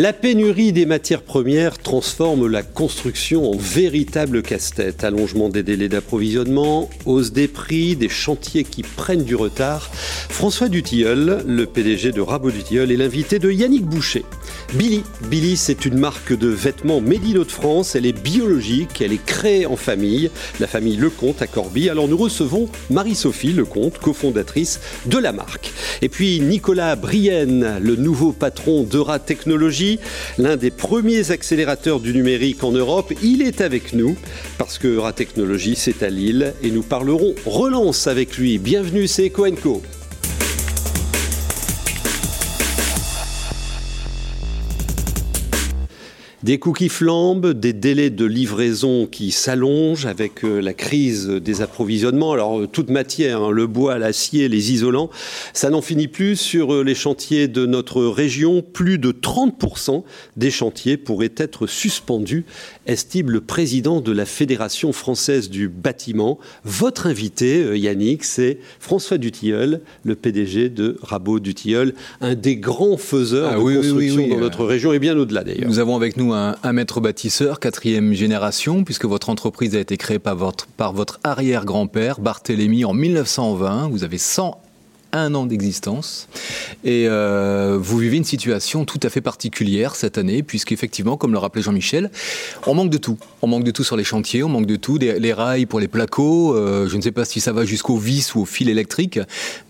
La pénurie des matières premières transforme la construction en véritable casse-tête. Allongement des délais d'approvisionnement, hausse des prix, des chantiers qui prennent du retard. François Dutilleul, le PDG de Rabot Dutilleul, est l'invité de Yannick Boucher. Billy. Billy, c'est une marque de vêtements made in de France. Elle est biologique, elle est créée en famille, la famille Lecomte à Corbie. Alors nous recevons Marie-Sophie Lecomte, cofondatrice de la marque. Et puis Nicolas Brienne, le nouveau patron d'Eura Technologies, l'un des premiers accélérateurs du numérique en Europe. Il est avec nous parce que Eura Technologies, c'est à Lille et nous parlerons relance avec lui. Bienvenue, c'est Coenco. Des coûts qui flambent, des délais de livraison qui s'allongent avec euh, la crise des approvisionnements. Alors, euh, toute matière, hein, le bois, l'acier, les isolants, ça n'en finit plus sur euh, les chantiers de notre région. Plus de 30% des chantiers pourraient être suspendus, estime le président de la Fédération française du bâtiment. Votre invité, Yannick, c'est François Dutilleul, le PDG de Rabot Dutilleul, un des grands faiseurs ah de construction dans notre région et bien au-delà d'ailleurs. Nous avons avec nous un, maître bâtisseur, quatrième génération, puisque votre entreprise a été créée par votre, par votre arrière-grand-père, Barthélemy, en 1920. Vous avez 100 un an d'existence. Et euh, vous vivez une situation tout à fait particulière cette année, puisqu'effectivement, comme le rappelait Jean-Michel, on manque de tout. On manque de tout sur les chantiers, on manque de tout, les rails pour les placos, euh, je ne sais pas si ça va jusqu'au vis ou au fil électrique,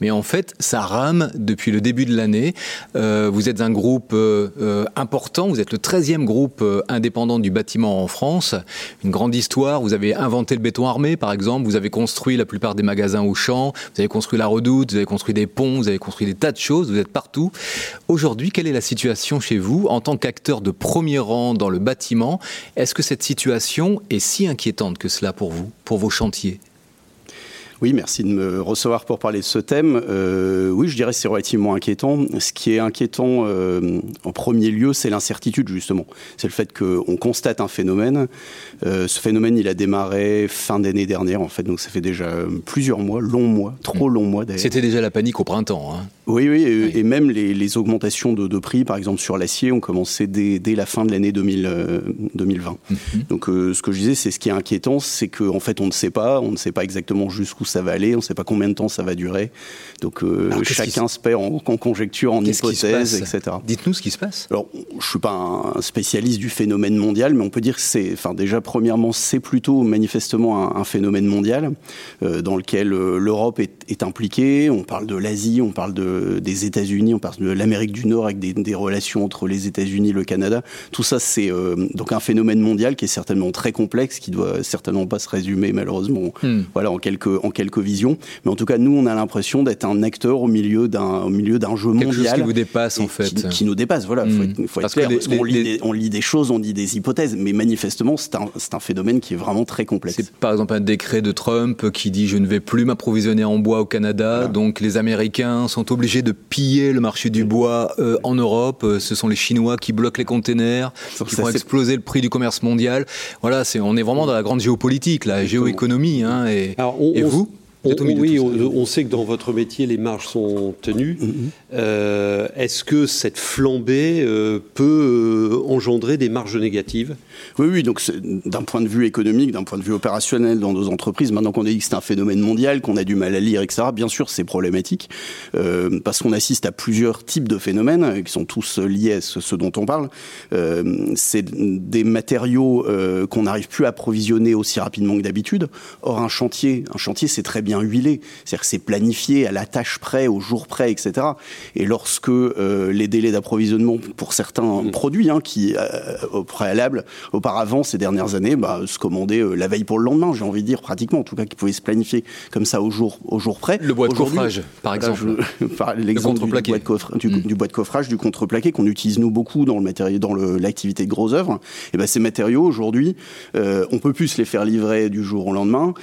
mais en fait, ça rame depuis le début de l'année. Euh, vous êtes un groupe important, vous êtes le 13e groupe indépendant du bâtiment en France, une grande histoire, vous avez inventé le béton armé, par exemple, vous avez construit la plupart des magasins au champ, vous avez construit la redoute, vous avez construit des ponts, vous avez construit des tas de choses, vous êtes partout. Aujourd'hui, quelle est la situation chez vous en tant qu'acteur de premier rang dans le bâtiment? Est-ce que cette situation est si inquiétante que cela pour vous, pour vos chantiers? Oui, merci de me recevoir pour parler de ce thème. Euh, oui, je dirais que c'est relativement inquiétant. Ce qui est inquiétant euh, en premier lieu, c'est l'incertitude, justement. C'est le fait qu'on constate un phénomène. Euh, ce phénomène, il a démarré fin d'année dernière, en fait, donc ça fait déjà plusieurs mois, longs mois, trop longs mois d'ailleurs. C'était déjà la panique au printemps. Hein. Oui, oui, et, même les, augmentations de, prix, par exemple sur l'acier, ont commencé dès, la fin de l'année 2020. Mhm. Donc ce que je disais, c'est ce qui est inquiétant, c'est qu'en en fait, on ne sait pas, on ne sait pas exactement jusqu'où ça va aller, on ne sait pas combien de temps ça va durer. Donc euh, chacun se... perd en, conjecture, en hypothèse, etc. Dites-nous ce qui se passe. Alors, je ne suis pas un spécialiste du phénomène mondial, mais on peut dire que c'est, enfin déjà premièrement, c'est plutôt manifestement un, phénomène mondial euh, dans lequel euh, l'Europe est, impliquée. On parle de l'Asie, on parle de, des États-Unis, on parle de l'Amérique du Nord avec des, relations entre les États-Unis le Canada. Tout ça, c'est donc un phénomène mondial qui est certainement très complexe, qui doit certainement pas se résumer malheureusement, hmm. voilà, en quelques en quelques visions. Mais en tout cas, nous, on a l'impression d'être un acteur au milieu d'un au milieu d'un jeu Quelque mondial chose qui vous dépasse en fait, qui, nous dépasse. Voilà, faut hmm. être, faut être clair, parce qu'on lit, des, on lit des choses, on dit des hypothèses, mais manifestement, c'est un, un, phénomène qui est vraiment très complexe. C'est par exemple un décret de Trump qui dit je ne vais plus m'approvisionner en bois au Canada, donc les Américains sont obligés de piller le marché du bois euh, en Europe. Euh, ce sont les Chinois qui bloquent les containers, qui font exploser le prix du commerce mondial. Voilà, c'est on est vraiment dans la grande géopolitique, la géoéconomie. Hein, et, et vous? Oui, on, sait que dans votre métier, les marges sont tenues. Mm-hmm. Euh, est-ce que cette flambée euh, peut euh, engendrer des marges négatives? Oui, oui. Donc, d'un point de vue économique, d'un point de vue opérationnel dans nos entreprises, maintenant qu'on a dit que c'est un phénomène mondial, qu'on a du mal à lire, etc., bien sûr, c'est problématique parce qu'on assiste à plusieurs types de phénomènes qui sont tous liés à ce, dont on parle. c'est des matériaux qu'on n'arrive plus à approvisionner aussi rapidement que d'habitude. Or, un chantier, un chantier, c'est très bien huilé. C'est-à-dire que c'est planifié à la tâche près, au jour près, etc. Et lorsque euh, les délais d'approvisionnement pour certains mm. produits, hein, qui euh, au préalable, auparavant, ces dernières années, bah, se commandaient euh, la veille pour le lendemain, j'ai envie de dire pratiquement, en tout cas, qui pouvaient se planifier comme ça au jour, au jour près. Le bois de coffrage, par exemple. l'exemple du, bois de coffrage, du, mm. bois de coffrage, du contreplaqué qu'on utilise nous beaucoup dans le matériel, dans l'activité de gros œuvres. Et ben ces matériaux aujourd'hui, on peut plus les faire livrer du jour au lendemain.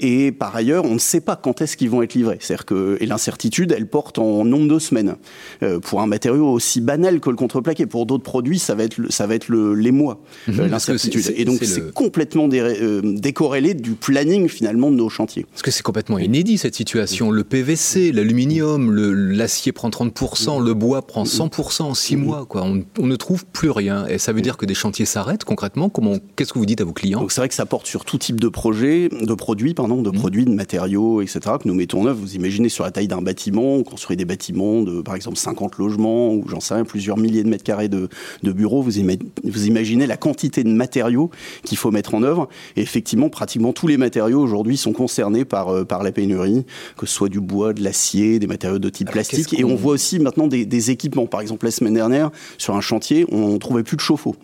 et par ailleurs, on ne sait pas quand est-ce qu'ils vont être livrés. C'est-à-dire que et l'incertitude, elle porte en nombre de semaines. Euh, pour un matériau aussi banal que le contreplaqué, pour d'autres produits, ça va être le, ça va être le, les mois Mhm. euh, l'incertitude. Et donc c'est le- complètement dé- euh, décorrélé du planning finalement de nos chantiers. Parce que c'est complètement inédit cette situation. Le PVC, l'aluminium, le- l'acier prend 30%, le bois prend 100% en 6 mois. Quoi. On, on ne trouve plus rien. Et ça veut dire que des chantiers s'arrêtent concrètement? Qu'est-ce que vous dites à vos clients? C'est vrai que ça porte sur tout type de projets, de produits, pardon, Mhm. de produits, de matériaux, etc. que nous mettons en œuvre. Vous imaginez sur la taille d'un bâtiment, on construit des bâtiments de, par exemple, 50 logements ou j'en sais rien, plusieurs milliers de mètres carrés de, de bureaux. Vous, ima- vous imaginez la quantité de matériaux qu'il faut mettre en œuvre. Et effectivement, pratiquement tous les matériaux aujourd'hui sont concernés par euh, par la pénurie, que ce soit du bois, de l'acier, des matériaux de type Alors, plastique. Et on voit aussi maintenant des, des équipements. Par exemple, la semaine dernière, sur un chantier, on trouvait plus de chauffe-eau.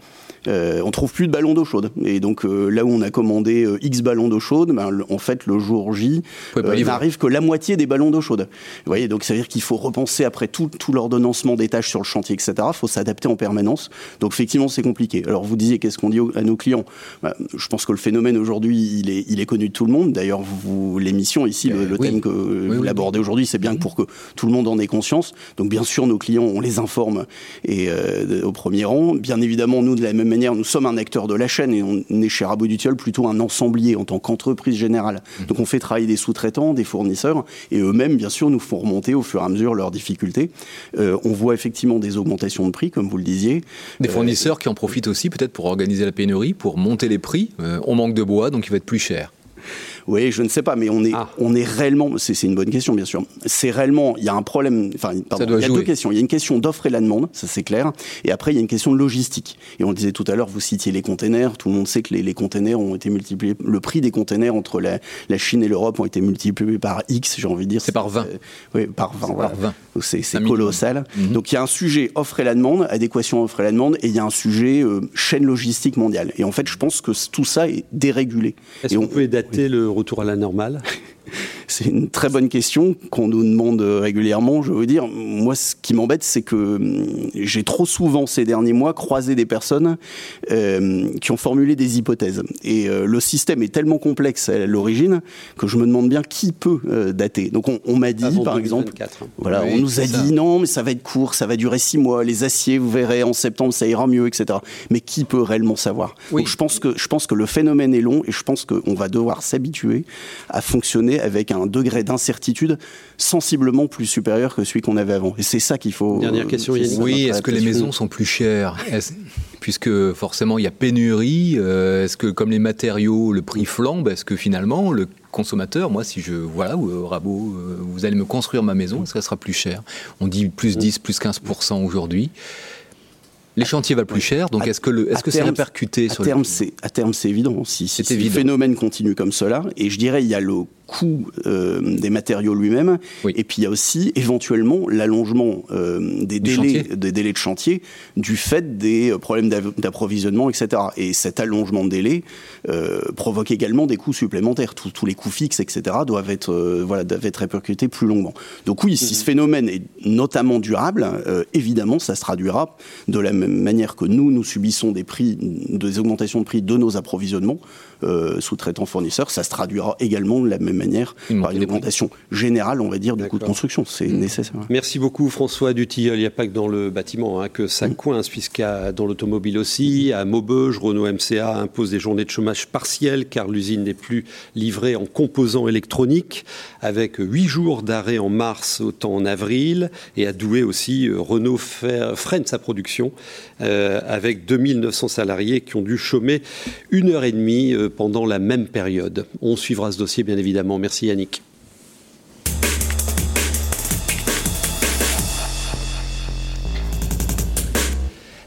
Euh, on trouve plus de ballons d'eau chaude. Et donc euh, là où on a commandé euh, X ballons d'eau chaude, ben, en fait le jour J euh, livrer. n'arrive que la moitié des ballons d'eau chaude. Vous voyez, donc ça veut dire qu'il faut repenser après tout, tout l'ordonnancement des tâches sur le chantier, etc. Il faut s'adapter en permanence. Donc effectivement c'est compliqué. Alors vous disiez qu'est-ce qu'on dit à nos clients? Ben, Je pense que le phénomène aujourd'hui il est, il est connu de tout le monde. D'ailleurs vous l'émission ici, le, le oui. thème que Oui, vous oui, l'abordez aujourd'hui, c'est bien pour que tout le monde en ait conscience. Donc bien sûr nos clients on les informe et au premier rang. Bien évidemment nous de la même manière nous sommes un acteur de la chaîne et on est chez Rabot Dutiol plutôt un ensemblier en tant qu'entreprise générale. Donc on fait travailler des sous-traitants, des fournisseurs et eux-mêmes bien sûr nous font remonter au fur et à mesure leurs difficultés. Euh, on voit effectivement des augmentations de prix comme vous le disiez. Des Euh, fournisseurs qui en profitent aussi peut-être pour organiser la pénurie, pour monter les prix. Euh, on manque de bois, donc il va être plus cher. Oui, je ne sais pas, mais on est, Ah. on est réellement. C'est une bonne question, bien sûr. C'est réellement. Il y a un problème. Enfin, pardon, il y a jouer. deux questions. Il y a une question d'offre et la demande, ça c'est clair. Et après, il y a une question de logistique. Et on le disait tout à l'heure, vous citiez les containers. Tout le monde sait que les, les containers ont été multipliés. Le prix des containers entre la, la Chine et l'Europe ont été multipliés par X, j'ai envie de dire. C'est par 20. Euh, oui, par 20. voilà. par 20. C'est minimum. colossal. Mhm. Donc il y a un sujet offre et la demande, adéquation offre et la demande, et il y a un sujet euh, chaîne logistique mondiale. Et en fait, je pense que tout ça est dérégulé. Est-ce qu'on on- peut dater le retour à la normale? C'est une très bonne question qu'on nous demande régulièrement. Je veux dire, moi, ce qui m'embête, c'est que hum, j'ai trop souvent ces derniers mois croisé des personnes euh, qui ont formulé des hypothèses. Et euh, le système est tellement complexe à l'origine que je me demande bien qui peut euh, dater. Donc, on, on m'a dit, Avant par exemple, 2024, hein. voilà, Oui, on nous a ça. dit non, mais ça va être court, ça va durer six mois. Les aciers, vous verrez, en septembre, ça ira mieux, etc. Mais qui peut réellement savoir? Oui. Donc, je pense que je pense que le phénomène est long et je pense qu'on va devoir s'habituer à fonctionner avec un degré d'incertitude sensiblement plus supérieur que celui qu'on avait avant. Et c'est ça qu'il faut. Dernière question, c'est Yannick. Oui, est-ce que les maisons sont plus chères? Puisque forcément il y a pénurie, euh, est-ce que comme les matériaux, le prix flambe, est-ce que finalement le consommateur, moi si je, voilà, ou, euh, Rabot, euh, vous allez me construire ma maison, est-ce que ça sera plus cher On dit plus 10, plus 15% aujourd'hui. Les chantiers valent plus cher, donc est-ce que le- est-ce que c'est répercuté À sur terme, le c'est à terme, c'est évident. Si, si, C'est si le évident. phénomène continue comme cela, et je dirais, il y a le coût euh, des matériaux lui-même, Oui. et puis il y a aussi éventuellement l'allongement euh, des délais, chantier. des délais de chantier du fait des euh, problèmes d'approvisionnement, etc. Et cet allongement de délai euh, provoque également des coûts supplémentaires. Tous- tous les coûts fixes, etc. doivent être euh, voilà doivent être répercutés plus longuement. Donc oui, si ce phénomène est notamment durable, euh, évidemment, ça se traduira de la même manière que nous nous subissons des prix, des augmentations de prix de nos approvisionnements euh, sous-traitants fournisseurs, ça se traduira également de la même manière Une par une augmentation générale, on va dire, du coût de construction. C'est nécessaire. Merci beaucoup François Dutilleul. Il n'y a pas que dans le bâtiment hein, que ça coince, puisqu'il y a dans l'automobile aussi, à Maubeuge, Renault MCA impose des journées de chômage partiel car l'usine n'est plus livrée en composants électroniques, avec huit jours d'arrêt en mars, autant en avril. Et à Douai aussi, euh, Renault freine sa production euh, avec 2900 salariés qui ont dû chômer une heure et demie euh, pendant la même période. On suivra ce dossier bien évidemment. Merci Yannick.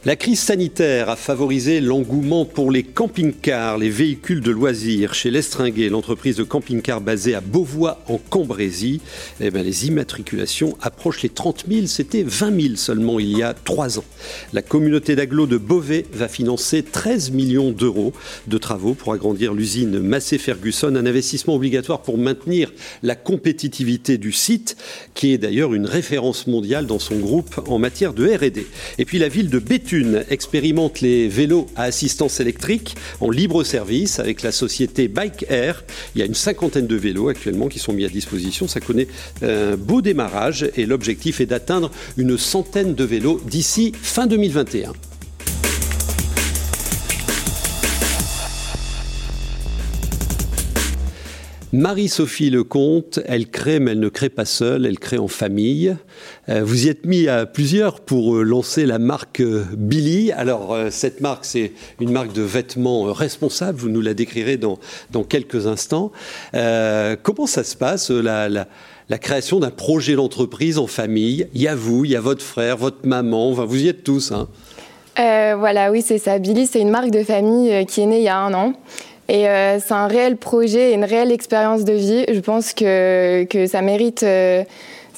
La crise sanitaire a favorisé l'engouement pour les camping-cars, les véhicules de loisirs. Chez Lestringuet, l'entreprise de camping-cars basée à Beauvois en Cambrésie, eh ben, les immatriculations approchent les 30 000. C'était 20 000 seulement il y a trois ans. La communauté d'agglos de Beauvais va financer 13 millions d'euros de travaux pour agrandir l'usine Massé-Ferguson, un investissement obligatoire pour maintenir la compétitivité du site, qui est d'ailleurs une référence mondiale dans son groupe en matière de R&D. Et puis la ville de Béthune Expérimente les vélos à assistance électrique en libre service avec la société Bike Air. Il y a une cinquantaine de vélos actuellement qui sont mis à disposition. Ça connaît un beau démarrage et l'objectif est d'atteindre une centaine de vélos d'ici fin 2021. Marie-Sophie Lecomte, elle crée, mais elle ne crée pas seule, elle crée en famille. Euh, vous y êtes mis à plusieurs pour euh, lancer la marque euh, Billy. Alors, cette marque, c'est une marque de vêtements responsables, vous nous la décrirez dans, dans quelques instants. comment ça se passe, la, la, création d'un projet d'entreprise en famille? Il y a vous, il y a votre frère, votre maman, enfin, vous y êtes tous. Hein. voilà, oui, c'est ça. Billy, c'est une marque de famille qui est née il y a un an. Et euh, c'est un réel projet, une réelle expérience de vie. Je pense que, ça mérite, euh,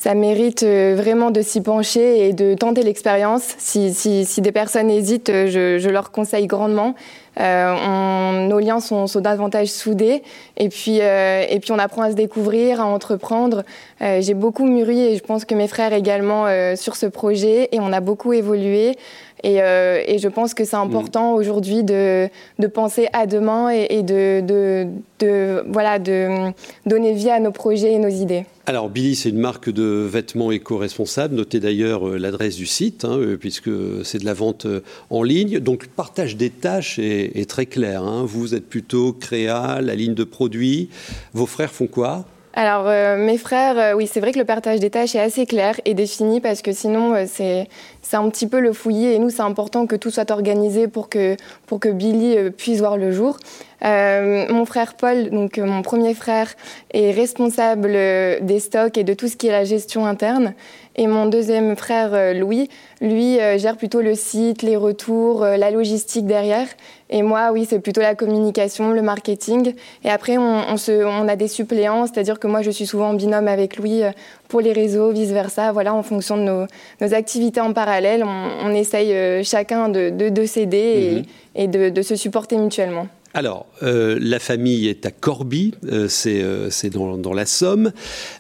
euh, vraiment de s'y pencher et de tenter l'expérience. Si, des personnes hésitent, je leur conseille grandement. On, nos liens sont, sont, davantage soudés et puis, et puis on apprend à se découvrir, à entreprendre. J'ai beaucoup mûri et je pense que mes frères également sur ce projet et on a beaucoup évolué. Et, euh, et, je pense que c'est important mm. aujourd'hui de, de, penser à demain et, et de, de, de, voilà, de donner vie à nos projets et nos idées. Alors Billy, c'est une marque de vêtements éco-responsables. Notez d'ailleurs euh, l'adresse du site, hein, euh, puisque c'est de la vente en ligne. Donc partage des tâches est, très clair. Hein. Vous êtes plutôt créa, la ligne de produits. Vos frères font quoi? Alors, euh, mes frères, euh, oui, c'est vrai que le partage des tâches est assez clair et défini parce que sinon, euh, c'est un petit peu le fouillis et nous, c'est important que tout soit organisé pour que, pour que Billy puisse voir le jour. mon frère Paul, donc mon premier frère, est responsable des stocks et de tout ce qui est la gestion interne. Et mon deuxième frère Louis, lui, gère plutôt le site, les retours, la logistique derrière. Et moi, oui, c'est plutôt la communication, le marketing. Et après, on, se, on a des suppléants, c'est-à-dire que moi, je suis souvent en binôme avec Louis euh, pour les réseaux, vice-versa. Voilà, en fonction de nos, nos activités en parallèle, on, on essaye euh, chacun de, de, de s'aider et, mhm. et de, de se supporter mutuellement. Alors, euh, la famille est à Corbie, euh, c'est euh, dans, la Somme.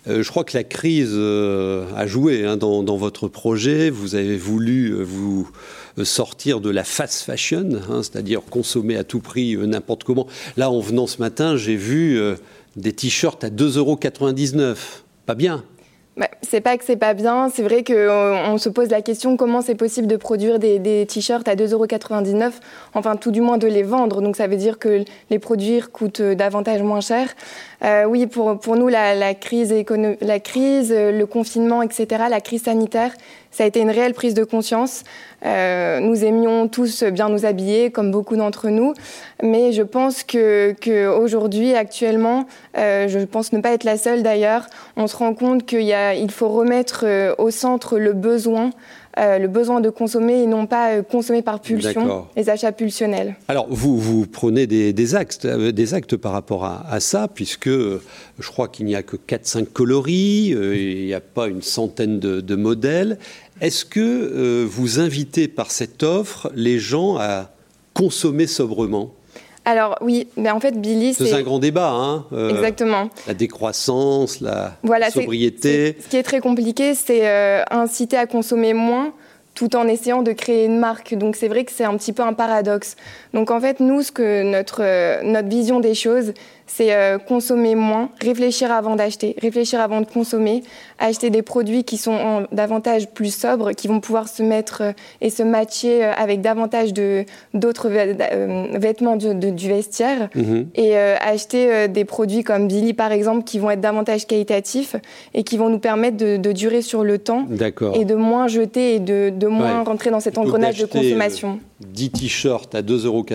Je crois que la crise a joué hein, dans, dans, votre projet. Vous avez voulu vous sortir de la fast fashion, hein, c'est-à-dire consommer à tout prix n'importe comment. Là, en venant ce matin, j'ai vu des t-shirts à 2,99 euros. Pas bien bah, c'est pas que c'est pas bien, c'est vrai qu'on on se pose la question comment c'est possible de produire des, t-shirts à 2,99€, enfin tout du moins de les vendre, donc ça veut dire que les produire coûte davantage moins cher. Euh, oui, pour, nous, la, la crise, la crise, le confinement, etc., la crise sanitaire, ça a été une réelle prise de conscience. Euh, nous aimions tous bien nous habiller, comme beaucoup d'entre nous, mais je pense que, que aujourd'hui, actuellement, euh, je pense ne pas être la seule d'ailleurs, on se rend compte qu'il il faut remettre euh, au centre le besoin euh, le besoin de consommer et non pas euh, consommer par pulsion, les achats pulsionnels. Alors, vous, vous prenez des, des actes, euh, des actes par rapport à, à ça, puisque je crois qu'il n'y a que 4-5 coloris, il n'y a pas une centaine de, de modèles. Est-ce que vous invitez par cette offre les gens à consommer sobrement? Alors oui, mais en fait Billy, c'est un grand débat, hein euh, Exactement. La décroissance, la voilà, sobriété. ce qui est très compliqué, c'est euh, inciter à consommer moins tout en essayant de créer une marque. Donc c'est vrai que c'est un petit peu un paradoxe. Donc en fait, nous, ce que notre, euh, notre vision des choses, c'est euh, consommer moins, réfléchir avant d'acheter, réfléchir avant de consommer, acheter des produits qui sont en, davantage plus sobres, qui vont pouvoir se mettre euh, et se matcher avec davantage d'autres vêtements du, de, du vestiaire, mmh. et acheter des produits comme Billy par exemple, qui vont être davantage qualitatifs et qui vont nous permettre de, de durer sur le temps et de moins jeter et de, de moins ouais. rentrer dans cet engrenage de consommation. 10 t-shirts à 2,99 euros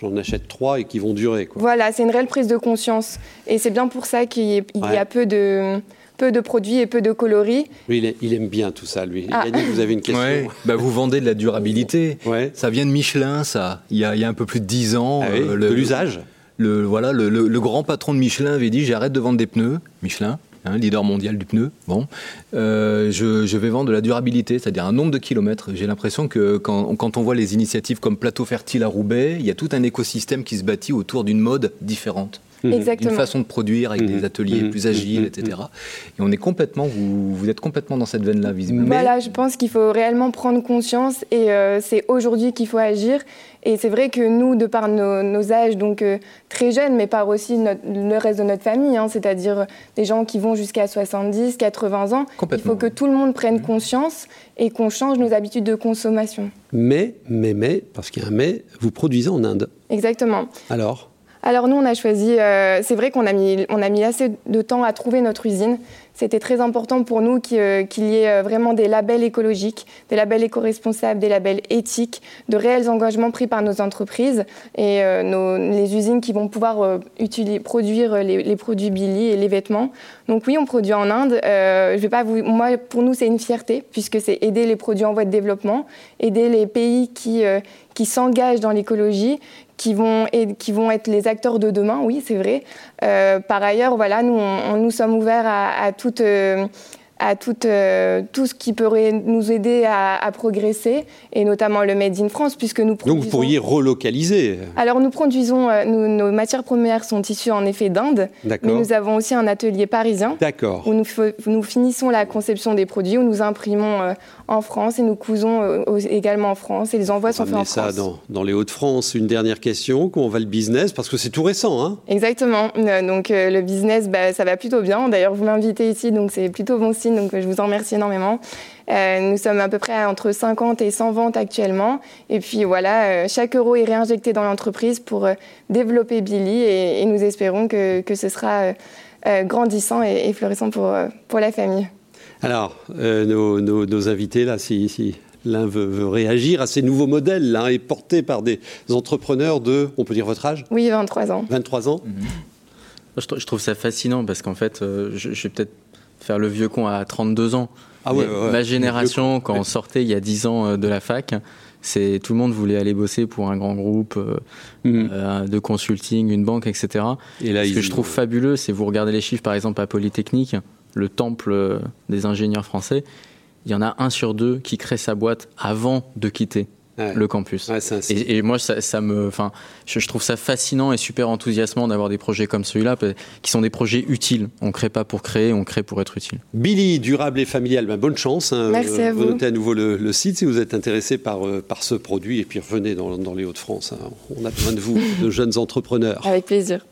j'en achète trois et qui vont durer. Quoi. Voilà, c'est une réelle prise de conscience. Et c'est bien pour ça qu'il y, ouais. a peu de, peu de produits et peu de coloris. Lui, il, est, il aime bien tout ça, lui. Ah. Il a dit que vous avez une question. Ouais. Bah, vous vendez de la durabilité. Ouais. Ça vient de Michelin, ça. Il y a, il y a un peu plus de 10 ans. Ah oui, euh, le, de l'usage le, voilà, le, le, le, grand patron de Michelin avait dit j'arrête de vendre des pneus, Michelin, hein, leader mondial du pneu. Euh, je, vais vendre de la durabilité, c'est-à-dire un nombre de kilomètres. J'ai l'impression que quand, on voit les initiatives comme Plateau Fertile à Roubaix, il y a tout un écosystème qui se bâtit autour d'une mode différente. Exactement. Une façon de produire avec des ateliers plus agiles, etc. Et on est complètement, vous, vous êtes complètement dans cette veine-là, visiblement. Voilà, je pense qu'il faut réellement prendre conscience et euh, c'est aujourd'hui qu'il faut agir. Et c'est vrai que nous, de par nos, âges, donc euh, très jeunes, mais par aussi le reste de notre famille, hein, c'est-à-dire des gens qui vont jusqu'à 70, 80 ans, il faut que tout le monde prenne conscience et qu'on change nos habitudes de consommation. Mais, mais, mais, parce qu'il y a un mais, vous produisez en Inde. Exactement. Alors alors nous, on a choisi, euh, c'est vrai qu'on a, mis, a mis assez de temps à trouver notre usine. C'était très important pour nous euh, qu'il y ait euh, vraiment des labels écologiques, des labels éco-responsables, des labels éthiques, de réels engagements pris par nos entreprises et les usines qui vont pouvoir produire les, produits Billy et les vêtements. Donc oui, on produit en Inde. je vais pas vous, moi, pour nous, c'est une fierté puisque c'est aider les produits en voie de développement, aider les pays qui, qui s'engagent dans l'écologie, qui vont, qui vont être les acteurs de demain, oui, c'est vrai. Euh, par ailleurs, voilà, nous, on, nous sommes ouverts à, à toute, euh, à tout, euh, tout ce qui pourrait nous aider à, progresser, et notamment le Made in France, puisque nous produisons... Donc vous pourriez relocaliser. Alors nous produisons, euh, nos matières premières sont issues en effet d'Inde, mais nous avons aussi un atelier parisien, où nous, nous, finissons la conception des produits, où nous imprimons euh, en France et nous cousons également en France, et les envois sont faits en ça France. Dans, dans les Hauts-de-France, une dernière question, comment va le business? Parce que c'est tout récent. Hein. Exactement, donc le business, bah, ça va plutôt bien, d'ailleurs vous m'invitez ici, donc c'est plutôt bon signe donc je vous en remercie énormément. Euh, nous sommes à peu près entre 50 et 100 ventes actuellement. Et puis voilà, euh, chaque euro est réinjecté dans l'entreprise pour euh, développer Billy et, nous espérons que, que ce sera grandissant et, florissant pour, pour la famille. Alors, nos, nos, invités, là, si, si l'un veut, réagir à ces nouveaux modèles, là, et portés par des entrepreneurs de, on peut dire votre âge? Oui, 23 ans. 23 ans? Je, trouve ça fascinant parce qu'en fait, je, je vais peut-être faire le vieux con à 32 ans. Ah ouais, Ma génération, quand on sortait il y a 10 ans euh, de la fac, c'est tout le monde voulait aller bosser pour un grand groupe euh, mm. euh, de consulting, une banque, etc. Et là, Ce que je trouve fabuleux, c'est vous regardez les chiffres, par exemple à Polytechnique, le temple des ingénieurs français, il y en a un sur deux qui crée sa boîte avant de quitter le campus. et, moi, ça, me, enfin, je, trouve ça fascinant et super enthousiasmant d'avoir des projets comme celui-là, qui sont des projets utiles. On crée pas pour créer, on crée pour être utile. Billy, durable et familial, ben, bonne chance. Hein. Merci à vous. Notez à nouveau le, site si vous êtes intéressé par, euh, par ce produit et puis revenez dans, dans les Hauts-de-France. Hein. On a besoin de vous, de jeunes entrepreneurs. Avec plaisir.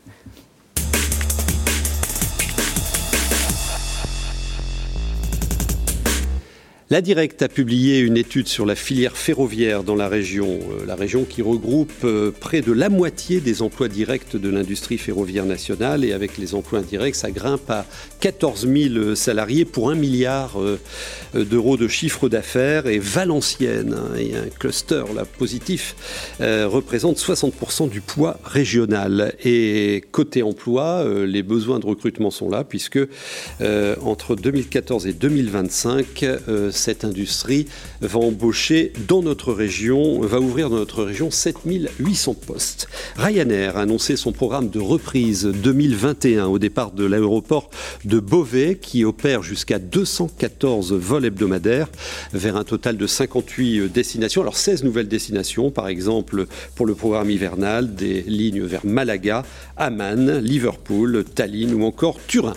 La Directe a publié une étude sur la filière ferroviaire dans la région, euh, la région qui regroupe euh, près de la moitié des emplois directs de l'industrie ferroviaire nationale et avec les emplois indirects, ça grimpe à 14 000 salariés pour un milliard euh, d'euros de chiffre d'affaires et Valenciennes, hein, et un cluster là, positif, représente 60% du poids régional. Et côté emploi, les besoins de recrutement sont là puisque entre 2014 et 2025, cette industrie va embaucher dans notre région, va ouvrir dans notre région 7800 postes. Ryanair a annoncé son programme de reprise 2021 au départ de l'aéroport de Beauvais qui opère jusqu'à 214 vols hebdomadaires vers un total de 58 destinations. Alors 16 nouvelles destinations, par exemple pour le programme hivernal, des lignes vers Malaga, Amman, Liverpool, Tallinn ou encore Turin.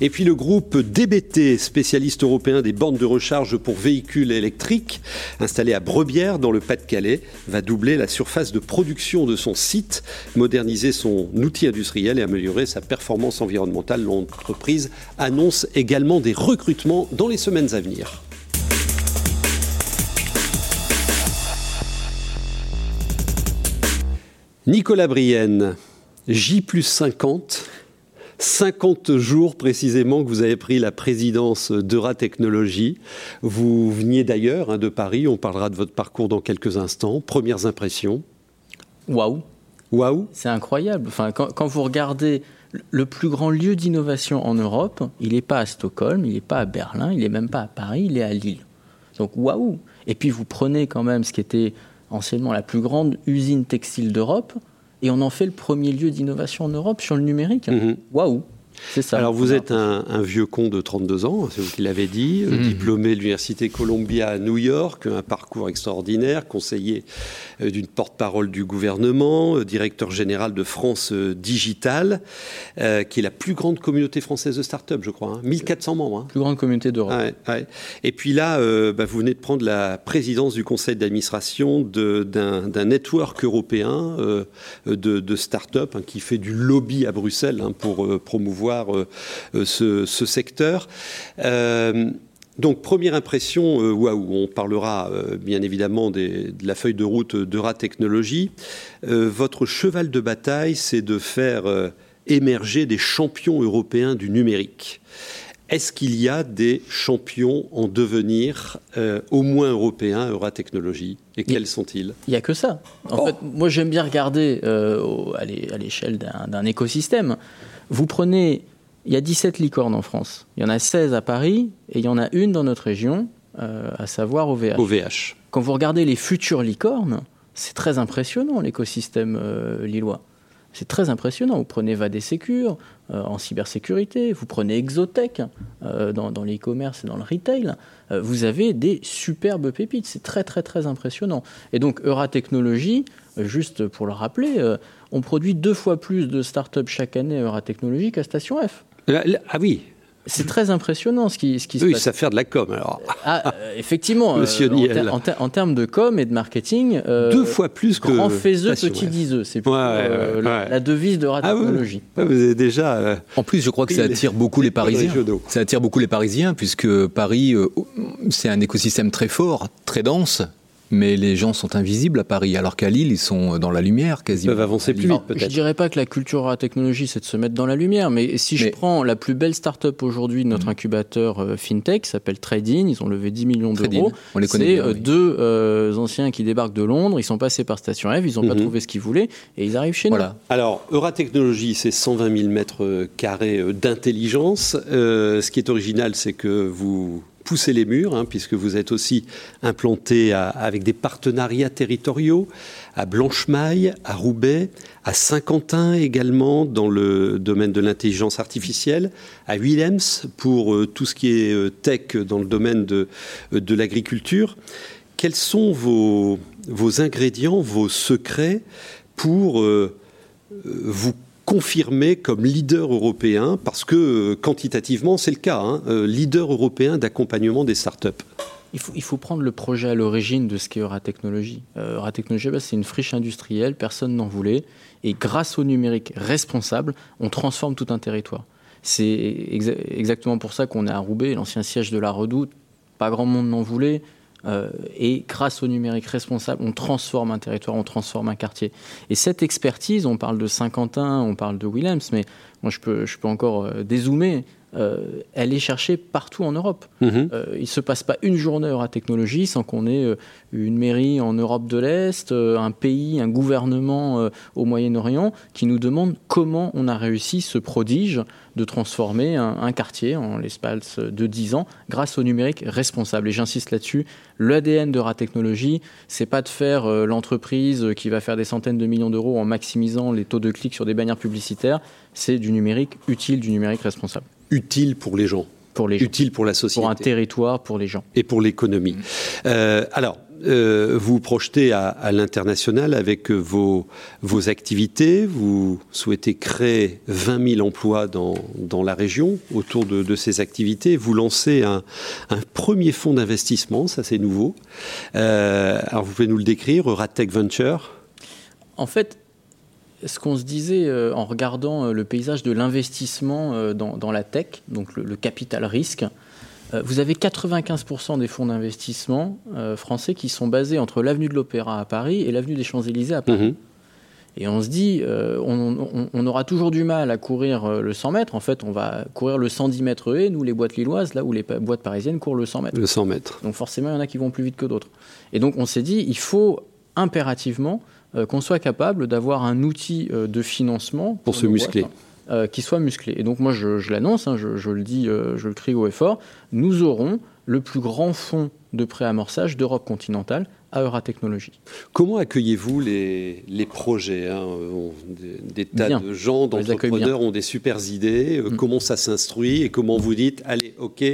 Et puis le groupe DBT, spécialiste européen des bornes de recharge pour véhicules électriques, installé à Brebière dans le Pas-de-Calais, va doubler la surface de production de son site, moderniser son outil industriel et améliorer sa performance environnementale. L'entreprise annonce également des recrutements dans les semaines à venir. Nicolas Brienne, J 50 50 jours précisément que vous avez pris la présidence d'Eura Technologies. Vous veniez d'ailleurs hein, de Paris, on parlera de votre parcours dans quelques instants. Premières impressions Waouh Waouh C'est incroyable. Enfin, quand, vous regardez le plus grand lieu d'innovation en Europe, il n'est pas à Stockholm, il n'est pas à Berlin, il n'est même pas à Paris, il est à Lille. Donc waouh Et puis vous prenez quand même ce qui était anciennement la plus grande usine textile d'Europe, et on en fait le premier lieu d'innovation en Europe sur le numérique. Mhm. Waouh ça. Alors vous êtes un, vieux con de 32 ans, c'est vous qui l'avez dit, euh, mmh. diplômé de l'Université Columbia à New York, un parcours extraordinaire, conseiller euh, d'une porte-parole du gouvernement, euh, directeur général de France Digital, qui est la plus grande communauté française de start-up, je crois. 1400 hein. membres. Hein. Plus grande communauté d'Europe. Et puis là, bah, vous venez de prendre la présidence du conseil d'administration d'un network européen de, de start-up hein, qui fait du lobby à Bruxelles pour promouvoir ce, ce, secteur. Donc, première impression, euh, waouh, on parlera euh, bien évidemment de la feuille de route d'Eura Technologies. Euh, votre cheval de bataille, c'est de faire émerger des champions européens du numérique. Est-ce qu'il y a des champions en devenir, au moins européens, Eura Technologies? Et quels sont-ils? Il n'y a que ça. En oh. fait, moi, j'aime bien regarder à l'échelle d'un écosystème. Vous prenez il y a 17 licornes en France. Il y en a 16 à Paris et il y en a une dans notre région, euh, à savoir OVH. OVH. Quand vous regardez les futures licornes, c'est très impressionnant l'écosystème euh, lillois. C'est très impressionnant. Vous prenez Vadé Secure euh, en cybersécurité, vous prenez Exotech dans, dans l'e-commerce et dans le retail. vous avez des superbes pépites. C'est très très très impressionnant. Et donc Euratechnologie, juste pour le rappeler, on produit deux fois plus de startups chaque année à Euratechnologie qu'à Station F ah oui, c'est très impressionnant ce qui, ce qui se passe. Oui, ça faire de la com alors. Ah, euh, effectivement, Monsieur euh, en, termes de com et de marketing, euh, deux fois plus que grand faiseux, petit diseux, c'est la, devise de Ratechnologie. Ah, vous avez déjà. en plus, je crois que ça attire beaucoup les Parisiens. Ça attire beaucoup les Parisiens puisque Paris, c'est un écosystème très fort, très dense mais les gens sont invisibles à Paris, alors qu'à Lille, ils sont dans la lumière quasiment. Ils peuvent avancer plus vite, peut-être. Je dirais pas que la culture à la technologie, c'est de se mettre dans la lumière, mais si je prends la plus belle start-up aujourd'hui de notre mhm. incubateur euh, FinTech, qui s'appelle Trading, ils ont levé 10 millions d'euros. On les connaît. C'est euh, deux euh, anciens qui débarquent de Londres, ils sont passés par Station F, ils n'ont pas mhm. trouvé ce qu'ils voulaient, et ils arrivent chez voilà. nous. Alors, Euratechnologie, c'est 120 000 mètres carrés d'intelligence. ce qui est original, c'est que vous pousser les murs, hein, puisque vous êtes aussi implanté avec des partenariats territoriaux à Blanchemaille, à Roubaix, à Saint-Quentin également dans le domaine de l'intelligence artificielle, à Willems pour euh, tout ce qui est euh, tech dans le domaine de, euh, de l'agriculture. Quels sont vos, vos ingrédients, vos secrets pour vous confirmé comme leader européen, parce que euh, quantitativement c'est le cas, hein, euh, leader européen d'accompagnement des startups il faut, prendre le projet à l'origine de ce qu'est Euratechnologie. Euh, Euratechnologie, bah, c'est une friche industrielle, personne n'en voulait. Et grâce au numérique responsable, on transforme tout un territoire. C'est exactement pour ça qu'on est à Roubaix, l'ancien siège de la Redoute. Pas grand monde n'en voulait. Euh, et grâce au numérique responsable, on transforme un territoire, on transforme un quartier. Et cette expertise, on parle de Saint-Quentin, on parle de Willems, mais moi je peux, je peux encore euh, dézoomer. Euh, elle est cherchée partout en Europe. Mhm. il ne se passe pas une journée à technologie sans qu'on ait une mairie en Europe de l'Est, un pays, un gouvernement au Moyen-Orient qui nous demande comment on a réussi ce prodige de transformer un, quartier en l'espace de 10 ans grâce au numérique responsable. Et j'insiste là-dessus, l'ADN de Ratechnologie, c'est pas de faire euh, l'entreprise qui va faire des centaines de millions d'euros en maximisant les taux de clics sur des bannières publicitaires, c'est du numérique utile, du numérique responsable. Utile pour les gens pour les gens. Utile pour la société. Pour un territoire, pour les gens. Et pour l'économie. Euh, alors, euh, vous projetez à, l'international avec vos, vos activités. Vous souhaitez créer 20 000 emplois dans, dans la région autour de, ces activités. Vous lancez un, premier fonds d'investissement, ça c'est nouveau. Euh, alors vous pouvez nous le décrire, Ratech Venture? En fait, ce qu'on se disait euh, en regardant le paysage de l'investissement dans, la tech, donc le capital risque, euh, vous avez 95% des fonds d'investissement euh, français qui sont basés entre l'avenue de l'Opéra à Paris et l'avenue des Champs-Élysées à Paris. Mhm. Et on se dit, euh, on, aura toujours du mal à courir le 100 mètres. En fait, on va courir le 110 mètres et nous, les boîtes lilloises, là où les boîtes parisiennes courent le 100 mètres. Le 100 mètres. Donc forcément, il y en a qui vont plus vite que d'autres. Et donc, on s'est dit, il faut impérativement qu'on soit capable d'avoir un outil de financement pour, se muscler. qui soit musclé. Et donc moi, je, l'annonce, hein, je, le dis, je le crie haut et fort, nous aurons le plus grand fonds de préamorçage d'Europe continentale à Euratechnologie. Comment accueillez-vous les, les projets hein des, tas de gens, d'entrepreneurs ont des super idées. Euh, mm. Comment ça s'instruit et comment vous dites, allez, ok,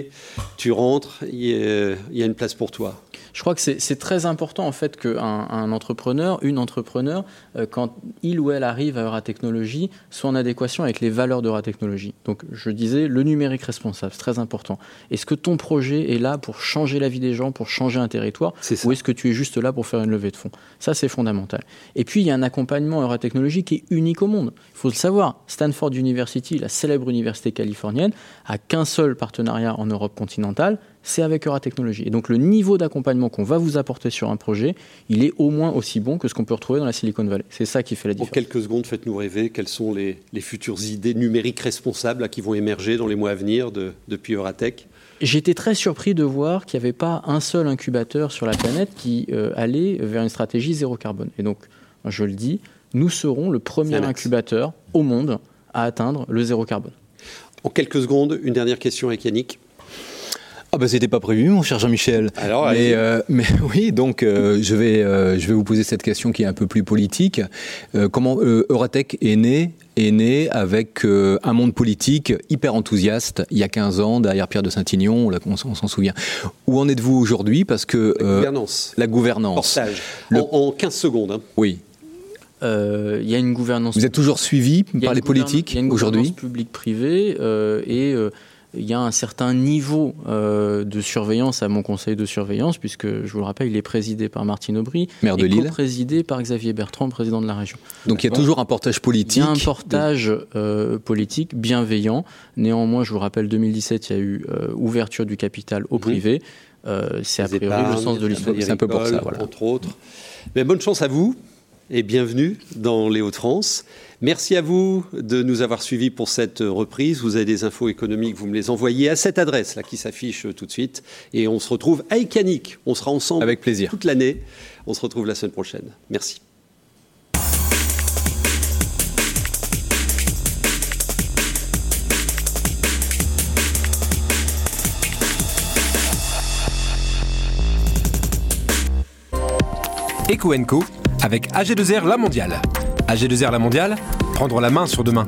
tu rentres, il y, a une place pour toi? Je crois que c'est très important en fait qu'un un entrepreneur, une entrepreneur, euh, quand il ou elle arrive à Euratechnologie, soit en adéquation avec les valeurs d'Euratechnologie. Donc je disais, le numérique responsable, c'est très important. Est-ce que ton projet est là pour changer la vie des gens, pour changer un territoire, ou est-ce que tu es juste là pour faire une levée de fonds? Ça, c'est fondamental. Et puis, il y a un accompagnement Euratechnologie qui est unique au monde. Il faut le savoir. Stanford University, la célèbre université californienne, a qu'un seul partenariat en Europe continentale, c'est avec Euratechnologie. Et donc le niveau d'accompagnement qu'on va vous apporter sur un projet, il est au moins aussi bon que ce qu'on peut retrouver dans la Silicon Valley. C'est ça qui fait la différence. En quelques secondes, faites-nous rêver. Quelles sont les, futures idées numériques responsables qui vont émerger dans les mois à venir de, depuis Euratech J'étais très surpris de voir qu'il n'y avait pas un seul incubateur sur la planète qui euh, allait vers une stratégie zéro carbone. Et donc, je le dis, nous serons le premier incubateur au monde à atteindre le zéro carbone. En quelques secondes, une dernière question avec Yannick. Ah bah c'était pas prévu, mon cher Jean-Michel. Alors, mais, euh, mais oui, donc euh, je vais euh, je vais vous poser cette question qui est un peu plus politique. comment Euratech est né est né avec un monde politique hyper enthousiaste il y a 15 ans derrière Pierre de Saint-Ignon, on, s'en souvient. Où en êtes-vous aujourd'hui? Parce que la gouvernance. La gouvernance. En, 15 secondes. Hein. Oui. Il y a une gouvernance. Vous êtes toujours suivi par les politiques aujourd'hui Il y a une gouvernance publique-privée et il y a un certain niveau euh, de surveillance à mon conseil de surveillance, puisque je vous le rappelle, il est présidé par Martine Aubry, maire de Lille, présidé par Xavier Bertrand, président de la région. Donc il y a toujours un portage politique. Il y a un portage euh, politique bienveillant. Néanmoins, je vous rappelle, 2017, il y a eu euh, ouverture du capital au privé. c'est a priori le sens de l'histoire. C'est un peu pour ça, voilà. Entre autres. Mais bonne chance à vous et bienvenue dans les Hauts-de-France. Merci à vous de nous avoir suivis pour cette reprise. Vous avez des infos économiques, vous me les envoyez à cette adresse là qui s'affiche tout de suite. Et on se retrouve à Icanic. On sera ensemble avec plaisir toute l'année. On se retrouve la semaine prochaine. Merci. Eco avec AG2R La Mondiale. AG2R La Mondiale, prendre la main sur demain.